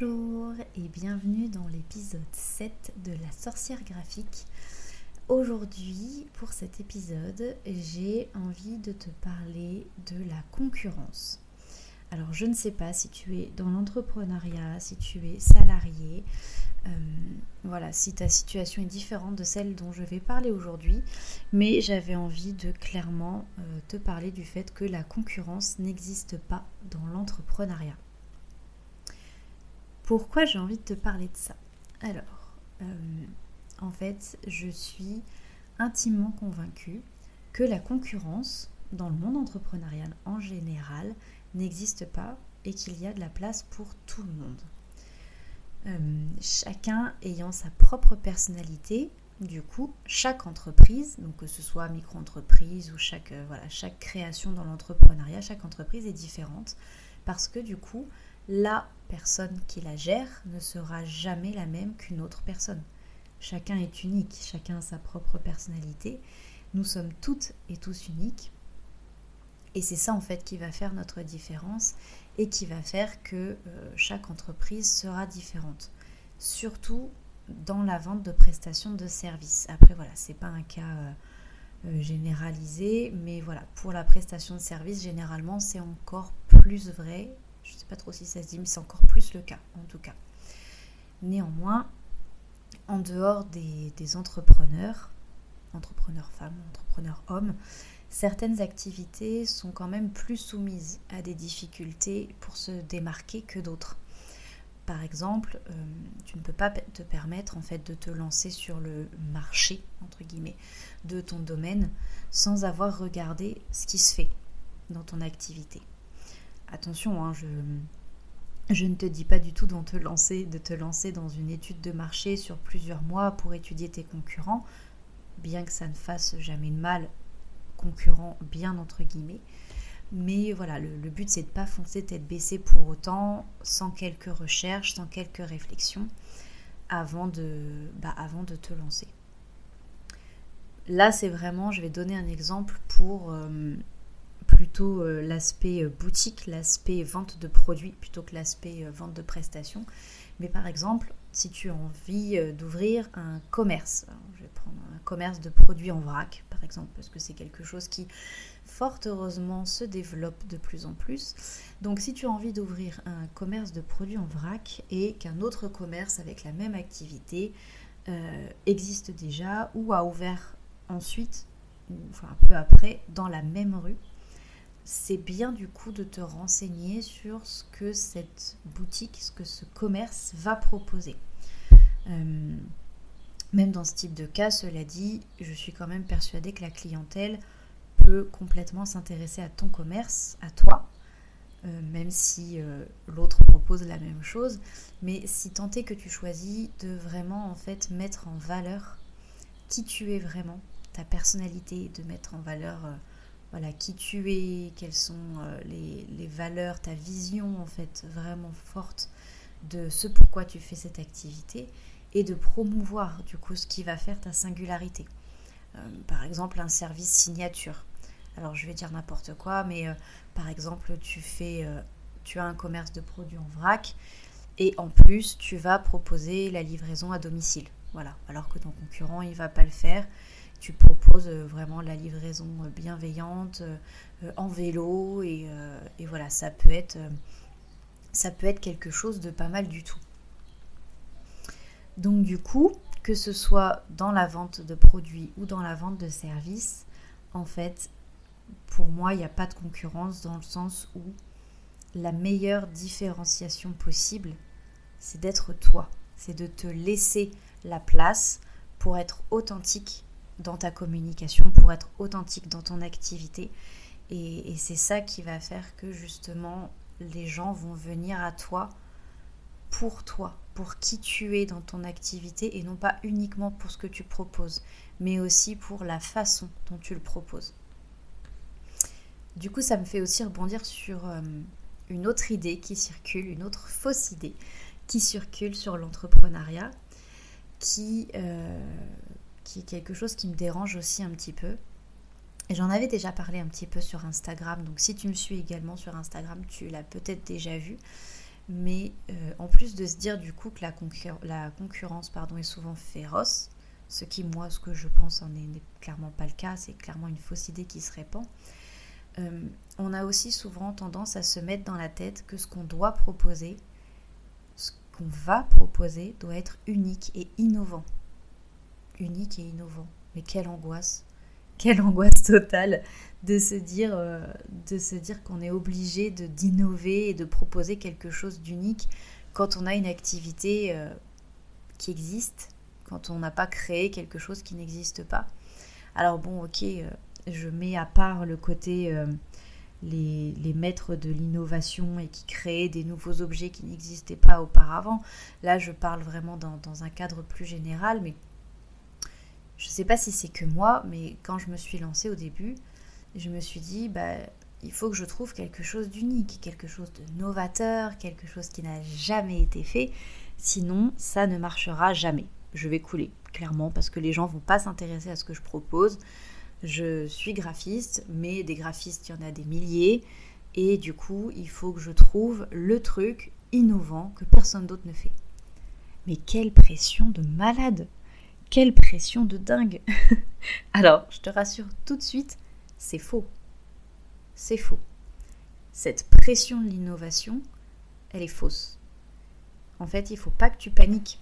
Bonjour et bienvenue dans l'épisode 7 de la sorcière graphique. Aujourd'hui, pour cet épisode, j'ai envie de te parler de la concurrence. Alors, je ne sais pas si tu es dans l'entrepreneuriat, si tu es salarié, euh, voilà, si ta situation est différente de celle dont je vais parler aujourd'hui, mais j'avais envie de clairement euh, te parler du fait que la concurrence n'existe pas dans l'entrepreneuriat. Pourquoi j'ai envie de te parler de ça? Alors, euh, en fait, je suis intimement convaincue que la concurrence dans le monde entrepreneurial en général n'existe pas et qu'il y a de la place pour tout le monde. Euh, chacun ayant sa propre personnalité, du coup, chaque entreprise, donc que ce soit micro-entreprise ou chaque, euh, voilà, chaque création dans l'entrepreneuriat, chaque entreprise est différente parce que du coup, la personne qui la gère ne sera jamais la même qu'une autre personne. Chacun est unique, chacun a sa propre personnalité. Nous sommes toutes et tous uniques. Et c'est ça en fait qui va faire notre différence et qui va faire que euh, chaque entreprise sera différente. Surtout dans la vente de prestations de services. Après voilà, c'est pas un cas euh, euh, généralisé, mais voilà, pour la prestation de services, généralement c'est encore plus vrai je ne sais pas trop si ça se dit, mais c'est encore plus le cas, en tout cas. Néanmoins, en dehors des, entrepreneurs, entrepreneurs femmes, entrepreneurs hommes, certaines activités sont quand même plus soumises à des difficultés pour se démarquer que d'autres. Par exemple, euh, tu ne peux pas te permettre en fait de te lancer sur le marché entre guillemets de ton domaine sans avoir regardé ce qui se fait dans ton activité attention, hein, je, ne te dis pas du tout de te, lancer, de te lancer dans une étude de marché sur plusieurs mois pour étudier tes concurrents, bien que ça ne fasse jamais de mal, concurrents bien entre guillemets. Mais voilà, le, but c'est de ne pas foncer tête baissée pour autant, sans quelques recherches, sans quelques réflexions, avant de, bah, avant de te lancer. Là, c'est vraiment, je vais donner un exemple pour euh, plutôt euh, l'aspect euh, boutique, l'aspect vente de produits plutôt que l'aspect euh, vente de prestations. Mais par exemple, si tu as envie d'ouvrir un commerce, je vais prendre un commerce de produits en vrac par exemple, parce que c'est quelque chose qui fort heureusement se développe de plus en plus. Donc si tu as envie d'ouvrir un commerce de produits en vrac et qu'un autre commerce avec la même activité existe déjà ou a ouvert ensuite, enfin un peu après, dans la même rue, c'est bien du coup de te renseigner sur ce que cette boutique, ce que ce commerce va proposer. Euh, même dans ce type de cas, cela dit, je suis quand même persuadée que la clientèle peut complètement s'intéresser à ton commerce, à toi, euh, même si euh, l'autre propose la même chose. Mais si tant est que tu choisis de vraiment en fait mettre en valeur qui tu es vraiment, ta personnalité, de mettre en valeur voilà, qui tu es, quelles sont euh, les, valeurs, ta vision en fait vraiment forte de ce pourquoi tu fais cette activité et de promouvoir du coup ce qui va faire ta singularité. Euh, par exemple un service signature. Alors je vais dire n'importe quoi, mais euh, par exemple tu fais, tu as un commerce de produits en vrac et en plus tu vas proposer la livraison à domicile. Voilà, alors que ton concurrent il va pas le faire tu proposes euh, vraiment la livraison euh, bienveillante euh, en vélo et, voilà, ça peut, être, ça peut être quelque chose de pas mal du tout. Donc du coup, que ce soit dans la vente de produits ou dans la vente de services, en fait, pour moi, il n'y a pas de concurrence dans le sens où la meilleure différenciation possible, c'est d'être toi, c'est de te laisser la place pour être authentique dans ta communication, pour être authentique dans ton activité. Et, c'est ça qui va faire que justement les gens vont venir à toi pour toi, pour qui tu es dans ton activité et non pas uniquement pour ce que tu proposes, mais aussi pour la façon dont tu le proposes. Du coup, ça me fait aussi rebondir sur euh, une autre idée qui circule, une autre fausse idée qui circule sur l'entrepreneuriat, qui, euh, qui est quelque chose qui me dérange aussi un petit peu. Et j'en avais déjà parlé un petit peu sur Instagram, donc si tu me suis également sur Instagram, tu l'as peut-être déjà vu. Mais euh, en plus de se dire du coup que la, concurrence pardon, est souvent féroce, ce qui moi, ce que je pense, n'est clairement pas le cas, c'est clairement une fausse idée qui se répand. Euh, on a aussi souvent tendance à se mettre dans la tête que ce qu'on doit proposer, ce qu'on va proposer, doit être unique et innovant. Unique et innovant. Mais quelle angoisse Quelle angoisse totale de se dire, euh, de se dire qu'on est obligé de d'innover et de proposer quelque chose d'unique quand on a une activité euh, qui existe, quand on n'a pas créé quelque chose qui n'existe pas. Alors bon, ok, je mets à part le côté euh, les, maîtres de l'innovation et qui créent des nouveaux objets qui n'existaient pas auparavant. Là, je parle vraiment dans, un cadre plus général, mais je ne sais pas si c'est que moi, mais quand je me suis lancée au début, je me suis dit, bah, il faut que je trouve quelque chose d'unique, quelque chose de novateur, quelque chose qui n'a jamais été fait. Sinon, ça ne marchera jamais. Je vais couler, clairement, parce que les gens vont pas s'intéresser à ce que je propose. Je suis graphiste, mais des graphistes, il y en a des milliers. Et du coup, il faut que je trouve le truc innovant que personne d'autre ne fait. Mais quelle pression de malade Quelle pression de dingue Alors, je te rassure tout de suite, c'est faux. C'est faux. Cette pression de l'innovation, elle est fausse. En fait, il ne faut pas que tu paniques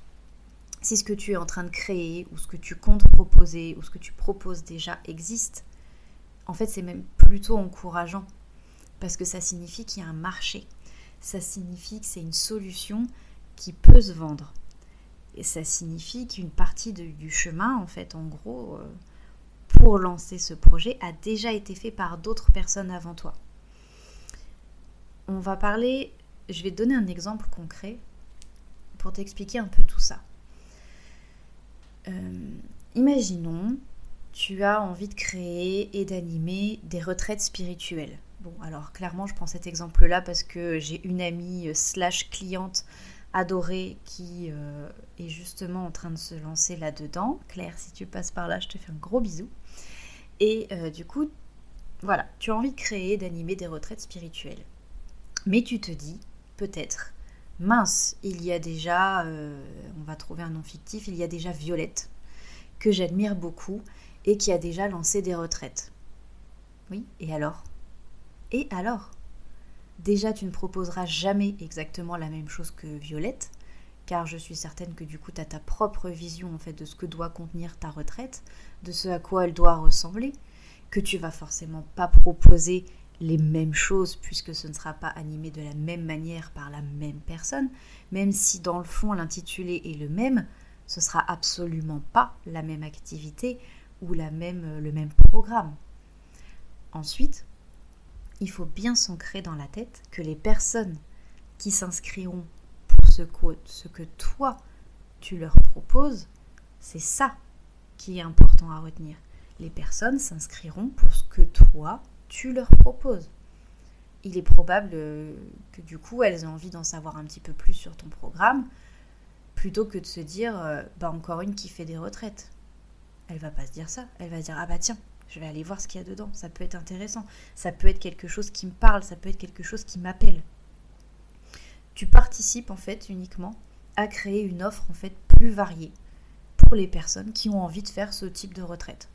si ce que tu es en train de créer ou ce que tu comptes proposer ou ce que tu proposes déjà existe, en fait c'est même plutôt encourageant parce que ça signifie qu'il y a un marché. Ça signifie que c'est une solution qui peut se vendre. Et ça signifie qu'une partie du chemin, en fait, en gros, euh, pour lancer ce projet, a déjà été fait par d'autres personnes avant toi. On va parler, je vais donner un exemple concret pour t'expliquer un peu tout ça. Euh, imaginons, tu as envie de créer et d'animer des retraites spirituelles. Bon, alors clairement, je prends cet exemple-là parce que j'ai une amie euh, slash cliente adorée qui euh, est justement en train de se lancer là-dedans. Claire, si tu passes par là, je te fais un gros bisou. Et du coup, voilà, tu as envie de créer, d'animer des retraites spirituelles. Mais tu te dis, peut-être, mince, il y a déjà, euh, on va trouver un nom fictif, il y a déjà Violette, que j'admire beaucoup et qui a déjà lancé des retraites. Oui, et alors? Et alors? Déjà, tu ne proposeras jamais exactement la même chose que Violette, car je suis certaine que du coup, tu as ta propre vision en fait de ce que doit contenir ta retraite, de ce à quoi elle doit ressembler, que tu vas forcément pas proposer les mêmes choses puisque ce ne sera pas animé de la même manière par la même personne, même si dans le fond l'intitulé est le même, ce sera absolument pas la même activité ou la même, le même programme. Ensuite, il faut bien s'ancrer dans la tête que les personnes qui s'inscriront pour ce que, toi tu leur proposes, c'est ça qui est important à retenir. Les personnes s'inscriront pour ce que toi tu leur proposes. Il est probable euh, que du coup elles aient envie d'en savoir un petit peu plus sur ton programme, plutôt que de se dire euh, bah encore une qui fait des retraites. Elle va pas se dire ça, elle va se dire ah bah tiens, je vais aller voir ce qu'il y a dedans, ça peut être intéressant, ça peut être quelque chose qui me parle, ça peut être quelque chose qui m'appelle. Tu participes en fait uniquement à créer une offre en fait plus variée pour les personnes qui ont envie de faire ce type de retraite.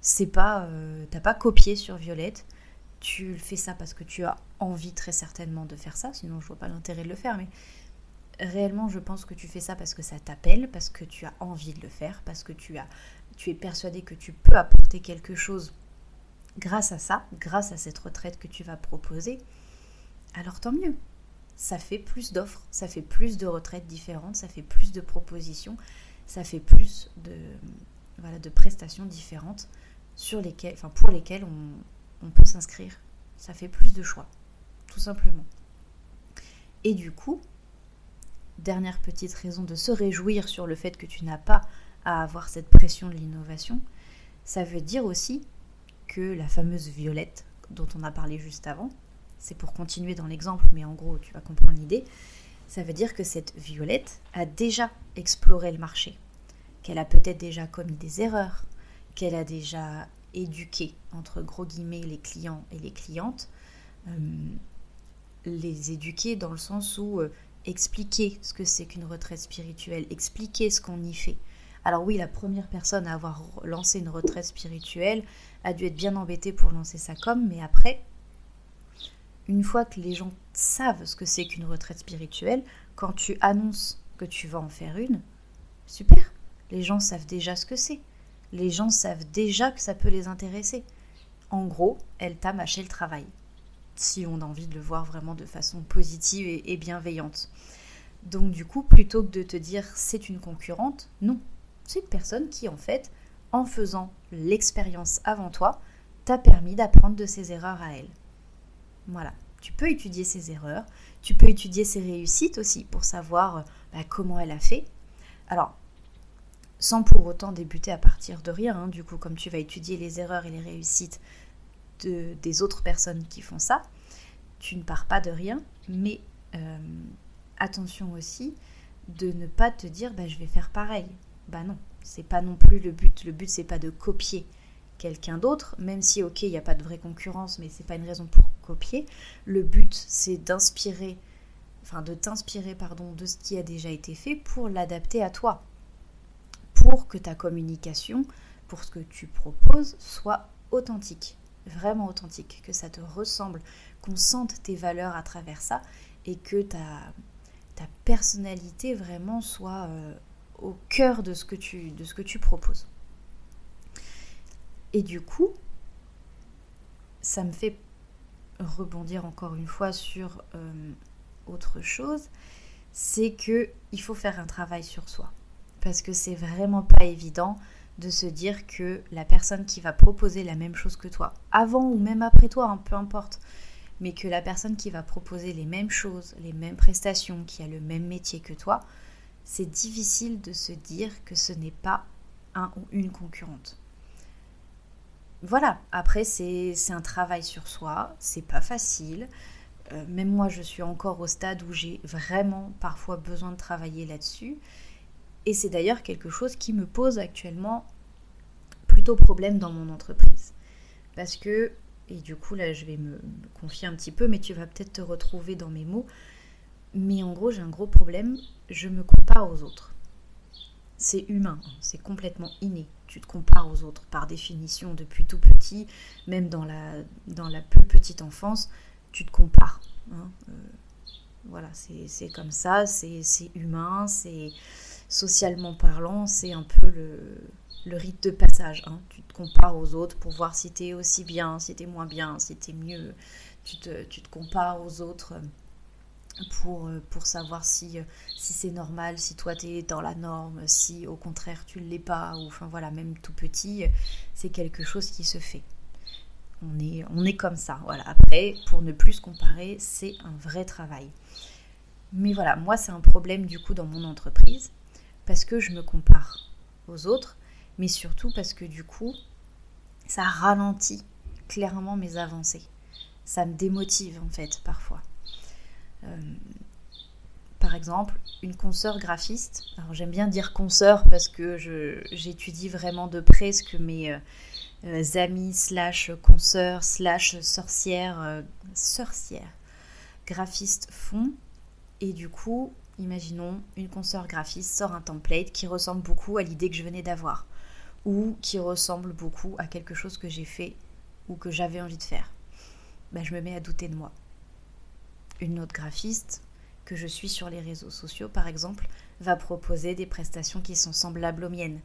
C'est pas euh, t'as pas copié sur Violette. Tu fais ça parce que tu as envie très certainement de faire ça. Sinon je vois pas l'intérêt de le faire. Mais réellement je pense que tu fais ça parce que ça t'appelle parce que tu as envie de le faire parce que tu as tu es persuadé que tu peux apporter quelque chose grâce à ça grâce à cette retraite que tu vas proposer alors tant mieux ça fait plus d'offres ça fait plus de retraites différentes ça fait plus de propositions ça fait plus de voilà de prestations différentes sur lesquels, enfin pour lesquels on, peut s'inscrire. Ça fait plus de choix, tout simplement. Et du coup, dernière petite raison de se réjouir sur le fait que tu n'as pas à avoir cette pression de l'innovation, ça veut dire aussi que la fameuse violette dont on a parlé juste avant, c'est pour continuer dans l'exemple, mais en gros tu vas comprendre l'idée, ça veut dire que cette violette a déjà exploré le marché, qu'elle a peut-être déjà commis des erreurs, qu'elle a déjà éduqué, entre gros guillemets, les clients et les clientes, euh, les éduquer dans le sens où euh, expliquer ce que c'est qu'une retraite spirituelle, expliquer ce qu'on y fait. Alors oui, la première personne à avoir lancé une retraite spirituelle a dû être bien embêtée pour lancer sa com, mais après, une fois que les gens savent ce que c'est qu'une retraite spirituelle, quand tu annonces que tu vas en faire une, super, les gens savent déjà ce que c'est. Les gens savent déjà que ça peut les intéresser. En gros, elle t'a mâché le travail si on a envie de le voir vraiment de façon positive et, bienveillante. Donc du coup, plutôt que de te dire c'est une concurrente, non. C'est une personne qui en fait, en faisant l'expérience avant toi, t'a permis d'apprendre de ses erreurs à elle. Voilà, tu peux étudier ses erreurs, tu peux étudier ses réussites aussi pour savoir bah, comment elle a fait. Alors, sans pour autant débuter à partir de rien, hein, du coup, comme tu vas étudier les erreurs et les réussites des autres personnes qui font ça. Tu ne pars pas de rien, mais euh, attention aussi de ne pas te dire bah, je vais faire pareil. Bah non, c'est pas non plus le but. Le but c'est pas de copier quelqu'un d'autre, même si ok il n'y a pas de vraie concurrence, mais c'est pas une raison pour copier. Le but c'est d'inspirer, enfin de t'inspirer pardon de ce qui a déjà été fait pour l'adapter à toi, pour que ta communication, pour ce que tu proposes soit authentique vraiment authentique, que ça te ressemble, qu'on sente tes valeurs à travers ça et que ta, ta personnalité vraiment soit euh, au cœur de ce, que tu, de ce que tu proposes. Et du coup, ça me fait rebondir encore une fois sur euh, autre chose, c'est que il faut faire un travail sur soi parce que c'est vraiment pas évident de se dire que la personne qui va proposer la même chose que toi, avant ou même après toi, hein, peu importe, mais que la personne qui va proposer les mêmes choses, les mêmes prestations, qui a le même métier que toi, c'est difficile de se dire que ce n'est pas un ou une concurrente. Voilà, après c'est un travail sur soi, c'est pas facile. Euh, même moi je suis encore au stade où j'ai vraiment parfois besoin de travailler là-dessus. Et c'est d'ailleurs quelque chose qui me pose actuellement plutôt problème dans mon entreprise. Parce que, et du coup là je vais me, confier un petit peu, mais tu vas peut-être te retrouver dans mes mots, mais en gros j'ai un gros problème, je me compare aux autres. C'est humain, hein, c'est complètement inné. Tu te compares aux autres par définition depuis tout petit, même dans la, plus petite enfance, tu te compares. Hein. Euh, voilà, c'est comme ça, c'est humain, c'est socialement parlant, c'est un peu le, rite de passage. Hein. Tu te compares aux autres pour voir si tu es aussi bien, si tu es moins bien, si tu es mieux. Tu te, tu te, compares aux autres pour, pour savoir si, si c'est normal, si toi tu es dans la norme, si au contraire tu ne l'es pas, ou enfin voilà, même tout petit, c'est quelque chose qui se fait. On est, on est comme ça. Voilà. Après, pour ne plus se comparer, c'est un vrai travail. Mais voilà, moi c'est un problème du coup dans mon entreprise parce que je me compare aux autres, mais surtout parce que du coup, ça ralentit clairement mes avancées. Ça me démotive en fait parfois. Euh, par exemple, une consoeur graphiste. Alors j'aime bien dire consoeur parce que j'étudie vraiment de près ce que mes euh, euh, amis slash consoeurs slash sorcières, sorcières graphistes font. Et du coup, imaginons, une consoeur graphiste sort un template qui ressemble beaucoup à l'idée que je venais d'avoir, ou qui ressemble beaucoup à quelque chose que j'ai fait ou que j'avais envie de faire. Ben, je me mets à douter de moi. Une autre graphiste que je suis sur les réseaux sociaux, par exemple, va proposer des prestations qui sont semblables aux miennes,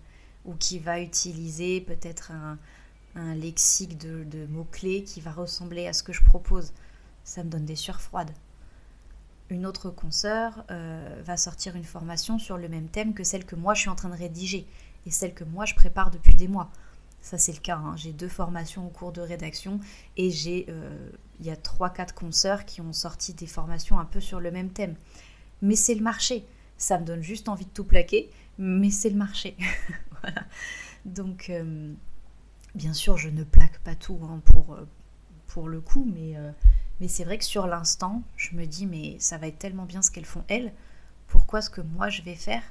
ou qui va utiliser peut-être un, lexique de, mots-clés qui va ressembler à ce que je propose. Ça me donne des sueurs froides une autre consoeur euh, va sortir une formation sur le même thème que celle que moi je suis en train de rédiger et celle que moi je prépare depuis des mois. Ça c'est le cas, hein. j'ai deux formations au cours de rédaction et j'ai euh, il y a trois quatre consoeurs qui ont sorti des formations un peu sur le même thème. Mais c'est le marché, ça me donne juste envie de tout plaquer, mais c'est le marché. Donc euh, bien sûr je ne plaque pas tout hein, pour, pour le coup, mais mais c'est vrai que sur l'instant, je me dis, mais ça va être tellement bien ce qu'elles font elles. Pourquoi ce que moi je vais faire,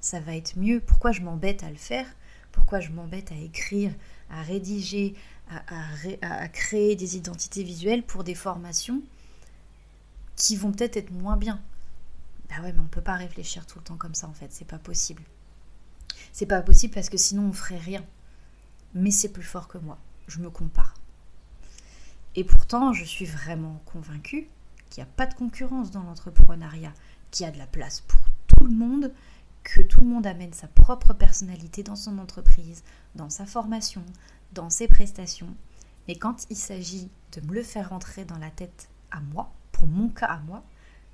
ça va être mieux? Pourquoi je m'embête à le faire? Pourquoi je m'embête à écrire, à rédiger, à, créer des identités visuelles pour des formations qui vont peut-être être moins bien. Bah ouais, mais on peut pas réfléchir tout le temps comme ça en fait, c'est pas possible. C'est pas possible parce que sinon on ferait rien. Mais c'est plus fort que moi, je me compare. Et pourtant, je suis vraiment convaincue qu'il n'y a pas de concurrence dans l'entrepreneuriat, qu'il y a de la place pour tout le monde, que tout le monde amène sa propre personnalité dans son entreprise, dans sa formation, dans ses prestations. Mais quand il s'agit de me le faire rentrer dans la tête à moi, pour mon cas à moi,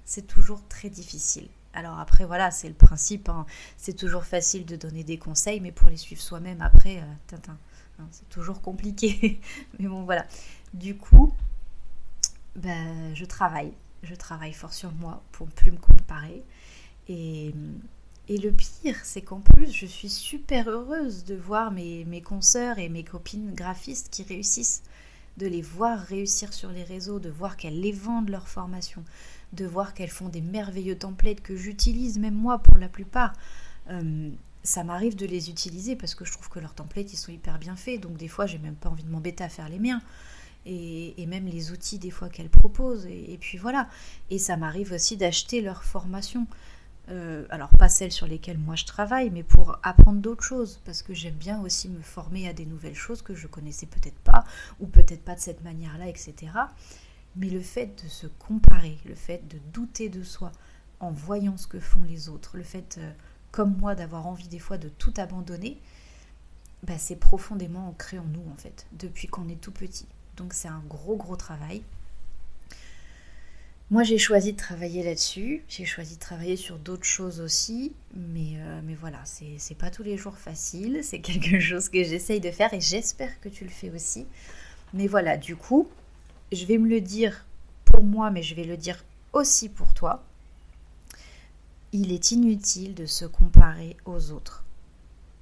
c'est toujours très difficile. Alors après, voilà, c'est le principe. Hein. C'est toujours facile de donner des conseils, mais pour les suivre soi-même, après, euh, hein, c'est toujours compliqué. mais bon, voilà. Du coup, ben, je travaille. Je travaille fort sur moi pour ne plus me comparer. Et, et le pire, c'est qu'en plus, je suis super heureuse de voir mes, mes consoeurs et mes copines graphistes qui réussissent, de les voir réussir sur les réseaux, de voir qu'elles les vendent leur formation, de voir qu'elles font des merveilleux templates que j'utilise même moi pour la plupart. Euh, ça m'arrive de les utiliser parce que je trouve que leurs templates ils sont hyper bien faits, donc des fois j'ai même pas envie de m'embêter à faire les miens. Et, même les outils des fois qu'elles proposent. Et, puis voilà. Et ça m'arrive aussi d'acheter leur formation. Euh, alors pas celles sur lesquelles moi je travaille, mais pour apprendre d'autres choses, parce que j'aime bien aussi me former à des nouvelles choses que je connaissais peut-être pas, ou peut-être pas de cette manière-là, etc. Mais le fait de se comparer, le fait de douter de soi en voyant ce que font les autres, le fait, euh, comme moi, d'avoir envie des fois de tout abandonner, bah, c'est profondément ancré en nous, en fait, depuis qu'on est tout petit. Donc c'est un gros, gros travail. Moi, j'ai choisi de travailler là-dessus. J'ai choisi de travailler sur d'autres choses aussi. Mais, euh, mais voilà, c'est pas tous les jours facile. C'est quelque chose que j'essaye de faire et j'espère que tu le fais aussi. Mais voilà, du coup, je vais me le dire pour moi, mais je vais le dire aussi pour toi. Il est inutile de se comparer aux autres.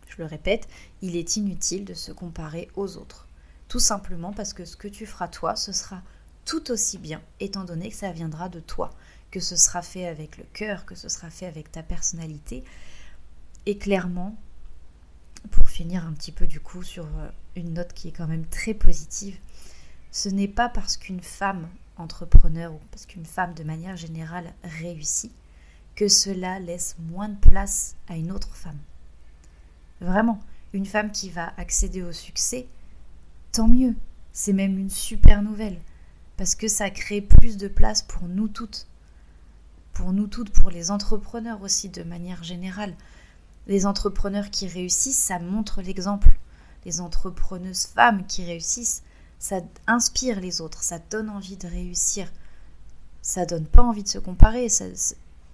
Je le répète, il est inutile de se comparer aux autres. Tout simplement parce que ce que tu feras toi, ce sera tout aussi bien, étant donné que ça viendra de toi, que ce sera fait avec le cœur, que ce sera fait avec ta personnalité. Et clairement, pour finir un petit peu du coup sur euh, une note qui est quand même très positive, ce n'est pas parce qu'une femme entrepreneur ou parce qu'une femme de manière générale réussit que cela laisse moins de place à une autre femme. Vraiment, une femme qui va accéder au succès, tant mieux, c'est même une super nouvelle, parce que ça crée plus de place pour nous toutes, pour nous toutes, pour les entrepreneurs aussi de manière générale. Les entrepreneurs qui réussissent, ça montre l'exemple. Les entrepreneuses femmes qui réussissent, ça inspire les autres, ça donne envie de réussir. Ça donne pas envie de se comparer, ça,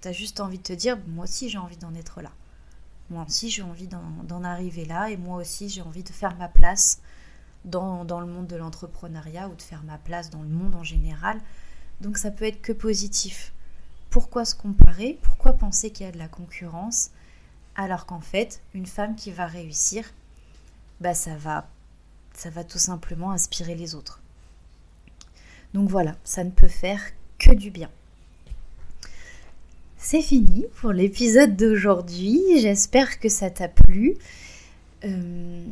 as juste envie de te dire, moi aussi j'ai envie d'en être là. Moi aussi j'ai envie d'en arriver là et moi aussi j'ai envie de faire ma place dans, le monde de l'entrepreneuriat ou de faire ma place dans le monde en général. Donc ça peut être que positif. Pourquoi se comparer? Pourquoi penser qu'il y a de la concurrence? Alors qu'en fait, une femme qui va réussir, bah ça va ça va tout simplement inspirer les autres. Donc voilà, ça ne peut faire que du bien. C'est fini pour l'épisode d'aujourd'hui. J'espère que ça t'a plu. Euh,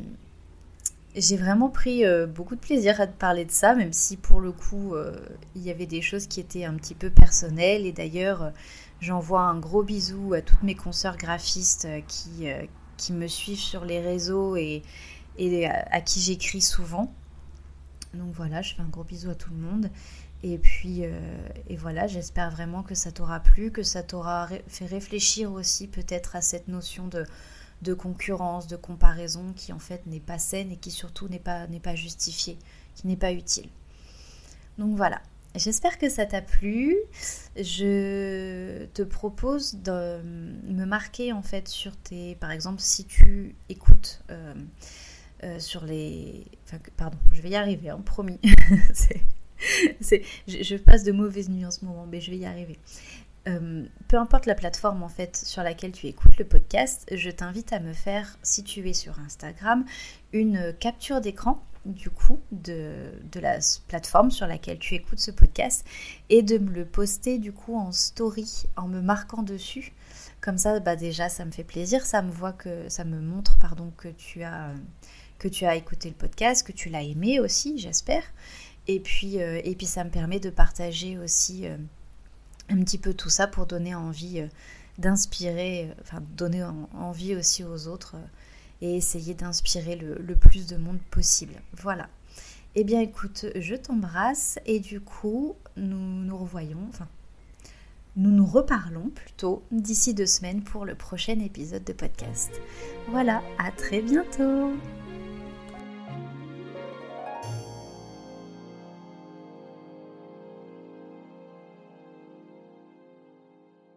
j'ai vraiment pris euh, beaucoup de plaisir à te parler de ça, même si pour le coup, euh, il y avait des choses qui étaient un petit peu personnelles. Et d'ailleurs, j'envoie un gros bisou à toutes mes consoeurs graphistes qui, me suivent sur les réseaux et, à, qui j'écris souvent. Donc voilà, je fais un gros bisou à tout le monde. Et puis, euh, et voilà, j'espère vraiment que ça t'aura plu, que ça t'aura fait réfléchir aussi peut-être à cette notion de, de concurrence, de comparaison qui en fait n'est pas saine et qui surtout n'est pas, n'est pas justifiée, qui n'est pas utile. Donc voilà, j'espère que ça t'a plu. Je te propose de me marquer en fait sur tes... Par exemple, si tu écoutes... Euh, euh, sur les. pardon, je vais y arriver, hein, promis. c'est, je, passe de mauvaises nuits en ce moment, mais je vais y arriver. Euh, peu importe la plateforme en fait sur laquelle tu écoutes le podcast, je t'invite à me faire, si tu es sur Instagram, une capture d'écran du coup de, la plateforme sur laquelle tu écoutes ce podcast et de me le poster du coup en story en me marquant dessus. Comme ça, bah déjà, ça me fait plaisir, ça me voit que ça me montre pardon que tu as que tu as écouté le podcast, que tu l'as aimé aussi, j'espère. Et puis, euh, et puis ça me permet de partager aussi euh, un petit peu tout ça pour donner envie d'inspirer, enfin donner envie aussi aux autres et essayer d'inspirer le, plus de monde possible. Voilà. Eh bien écoute, je t'embrasse et du coup, nous nous revoyons, enfin, nous nous reparlons plutôt d'ici deux semaines pour le prochain épisode de podcast. Voilà, à très bientôt